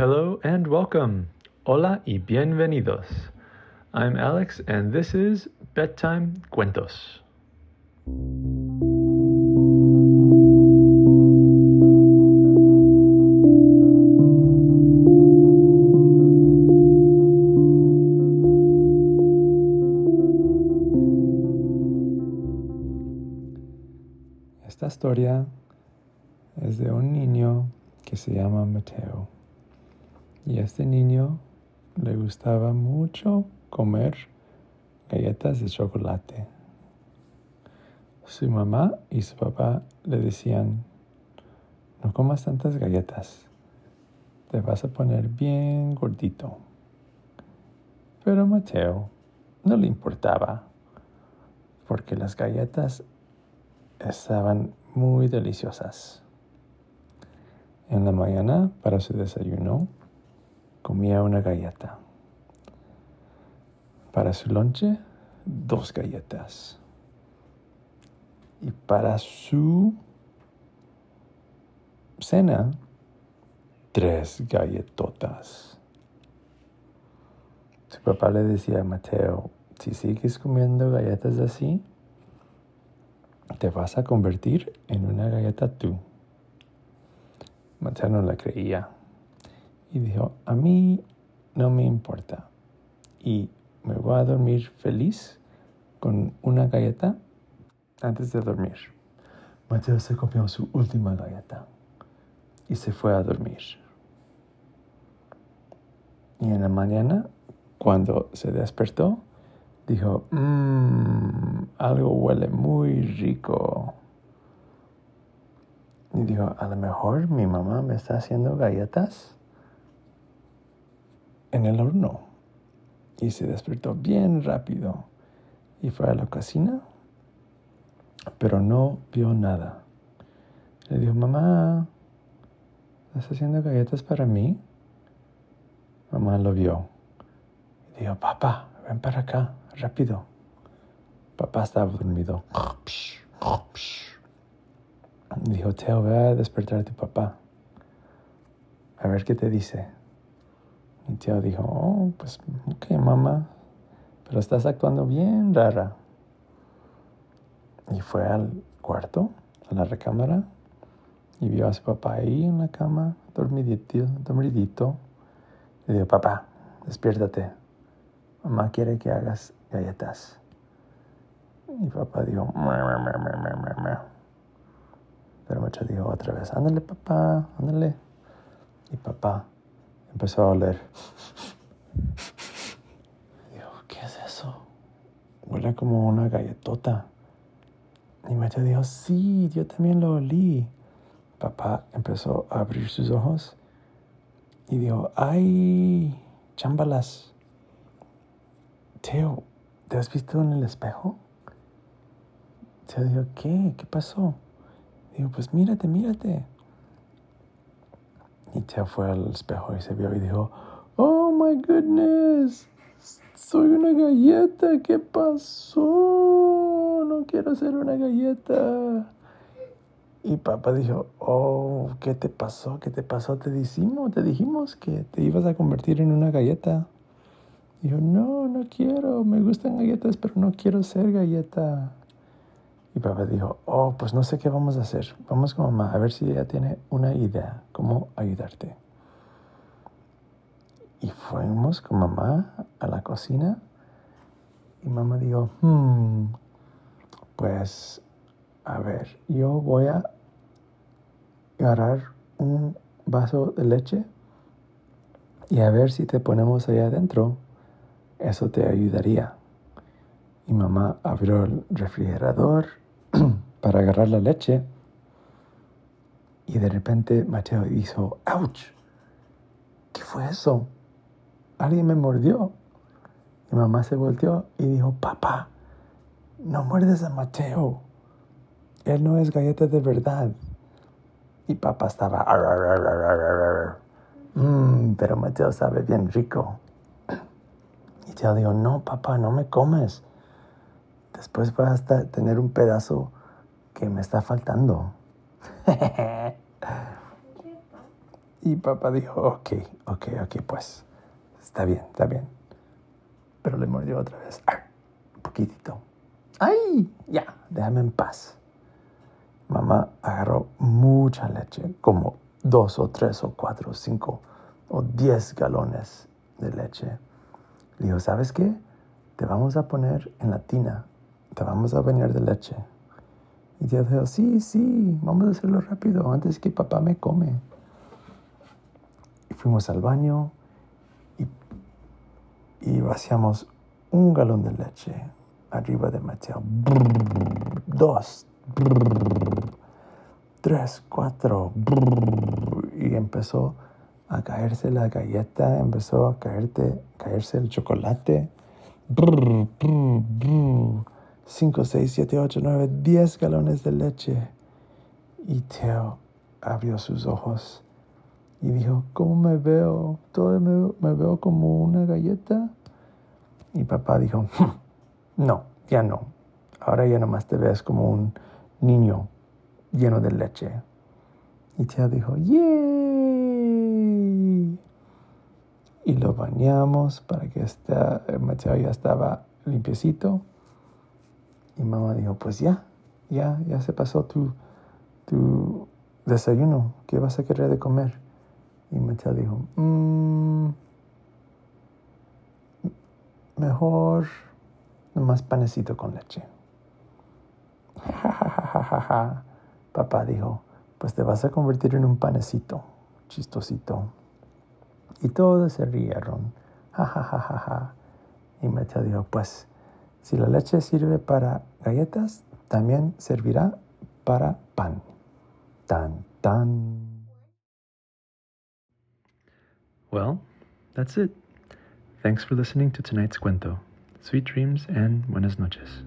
hello, and welcome. Hola y bienvenidos. I'm Alex, and this is Bedtime Cuentos. Esta historia es de un niño que se llama Mateo. Y a este niño le gustaba mucho comer galletas de chocolate. Su mamá y su papá le decían, no comas tantas galletas, te vas a poner bien gordito. Pero Mateo no le importaba, porque las galletas estaban muy deliciosas. En la mañana, para su desayuno, comía una galleta. Para su lonche, dos galletas. Y para su cena, tres galletotas. Su papá le decía a Mateo, si sigues comiendo galletas así, te vas a convertir en una galleta tú. Mateo no la creía y dijo, a mí no me importa y me voy a dormir feliz con una galleta antes de dormir. Mateo se comió su última galleta y se fue a dormir. Y en la mañana, cuando se despertó, dijo, mmm, algo huele muy rico. Y dijo, a lo mejor mi mamá me está haciendo galletas en el horno. Y se despertó bien rápido y fue a la cocina, pero no vio nada. Le dijo, mamá, ¿estás haciendo galletas para mí? Mamá lo vio. Y dijo, papá, ven para acá, rápido. Papá estaba dormido. Dijo, Teo, ve a despertar a tu papá. A ver qué te dice. Y Teo dijo, oh, pues, ok, mamá, pero estás actuando bien rara. Y fue al cuarto, a la recámara, y vio a su papá ahí en la cama, dormidito, dormidito. Le dijo, papá, despiértate. Mamá quiere que hagas galletas. Y papá dijo, pero Macho dijo otra vez, ándale papá, ándale. Y papá empezó a oler. Dijo, ¿qué es eso? Huele como una galletota. Y Macho dijo, sí, yo también lo olí. Papá empezó a abrir sus ojos y dijo, ay, chámbalas. Teo, ¿te has visto en el espejo? Teo dijo, ¿qué? ¿Qué pasó? Digo, pues mírate, mírate. Y Teo fue al espejo y se vio y dijo, oh my goodness, soy una galleta, ¿qué pasó? No quiero ser una galleta. Y papá dijo, oh, ¿qué te pasó? ¿Qué te pasó? Te dijimos, te dijimos que te ibas a convertir en una galleta. Dijo, no, no quiero, me gustan galletas, pero no quiero ser galleta. Y papá dijo, oh, pues no sé qué vamos a hacer. Vamos con mamá a ver si ella tiene una idea, cómo ayudarte. Y fuimos con mamá a la cocina y mamá dijo, hmm, pues a ver, yo voy a agarrar un vaso de leche y a ver si te ponemos ahí adentro, eso te ayudaría. Y mamá abrió el refrigerador para agarrar la leche y de repente Mateo hizo, ¡ouch! ¿Qué fue eso? Alguien me mordió. Y mamá se volteó y dijo, papá, no muerdes a Mateo. Él no es galleta de verdad. Y papá estaba, mmm, pero Mateo sabe bien rico. Y Teo dijo, no, papá, no me comes. Después vas a tener un pedazo que me está faltando. Y papá dijo, ok, ok, ok, pues, está bien, está bien. Pero le mordió otra vez, ¡Ah! un poquitito. ¡Ay! Ya, déjame en paz. Mamá agarró mucha leche, como dos o tres o cuatro o cinco o diez galones de leche. Le dijo, ¿sabes qué? Te vamos a poner en la tina, te vamos a bañar de leche. Y Dios dijo, sí, sí, vamos a hacerlo rápido antes que papá me come. Y fuimos al baño y, y vaciamos un galón de leche arriba de Mateo. Dos, tres, cuatro. Y empezó a caerse la galleta, empezó a caerte, caerse el chocolate. 5, 6, 7, 8, 9, 10 galones de leche. Y Teo abrió sus ojos y dijo, ¿cómo me veo? ¿Todo me, me veo como una galleta? Y papá dijo, no, ya no. Ahora ya nomás te ves como un niño lleno de leche. Y Teo dijo, ¡yay! Y lo bañamos para que esté, Mateo ya estaba limpiecito. Y mamá dijo, pues ya, ya, ya se pasó tu, tu desayuno. ¿Qué vas a querer de comer? Y dijo, mmm, mejor nomás panecito con leche. Papá dijo, pues te vas a convertir en un panecito, chistosito. Y todos se rieron. Ja, ja, ja, ja, ja. Y dijo, pues si la leche sirve para galletas, también servirá para pan. Tan, tan. Well, that's it. Thanks for listening to tonight's cuento. Sweet dreams and buenas noches.